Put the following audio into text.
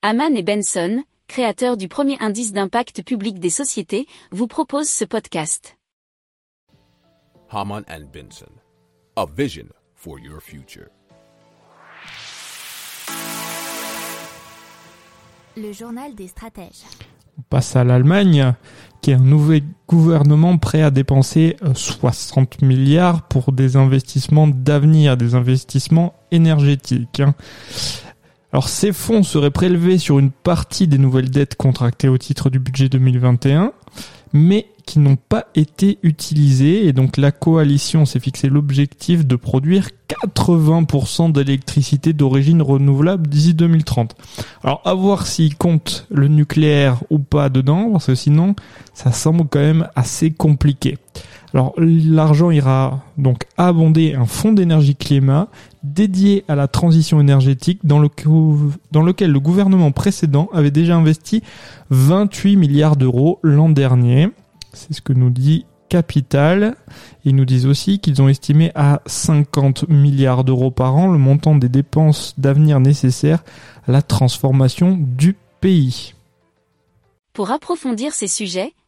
Haman et Benson, créateurs du premier indice d'impact public des sociétés, vous proposent ce podcast. Haman and Benson, a vision for your future. Le journal des stratèges. On passe à l'Allemagne, qui est un nouvel gouvernement prêt à dépenser 60 euh, milliards pour des investissements d'avenir, des investissements énergétiques. Alors ces fonds seraient prélevés sur une partie des nouvelles dettes contractées au titre du budget 2021, mais qui n'ont pas été utilisées. Et donc la coalition s'est fixé l'objectif de produire 80% d'électricité d'origine renouvelable d'ici 2030. Alors à voir s'ils comptent le nucléaire ou pas dedans, parce que sinon ça semble quand même assez compliqué. Alors l'argent ira donc abonder un fonds d'énergie climat dédié à la transition énergétique dans, dans lequel le gouvernement précédent avait déjà investi 28 milliards d'euros l'an dernier. C'est ce que nous dit Capital. Ils nous disent aussi qu'ils ont estimé à 50 milliards d'euros par an le montant des dépenses d'avenir nécessaires à la transformation du pays. Pour approfondir ces sujets,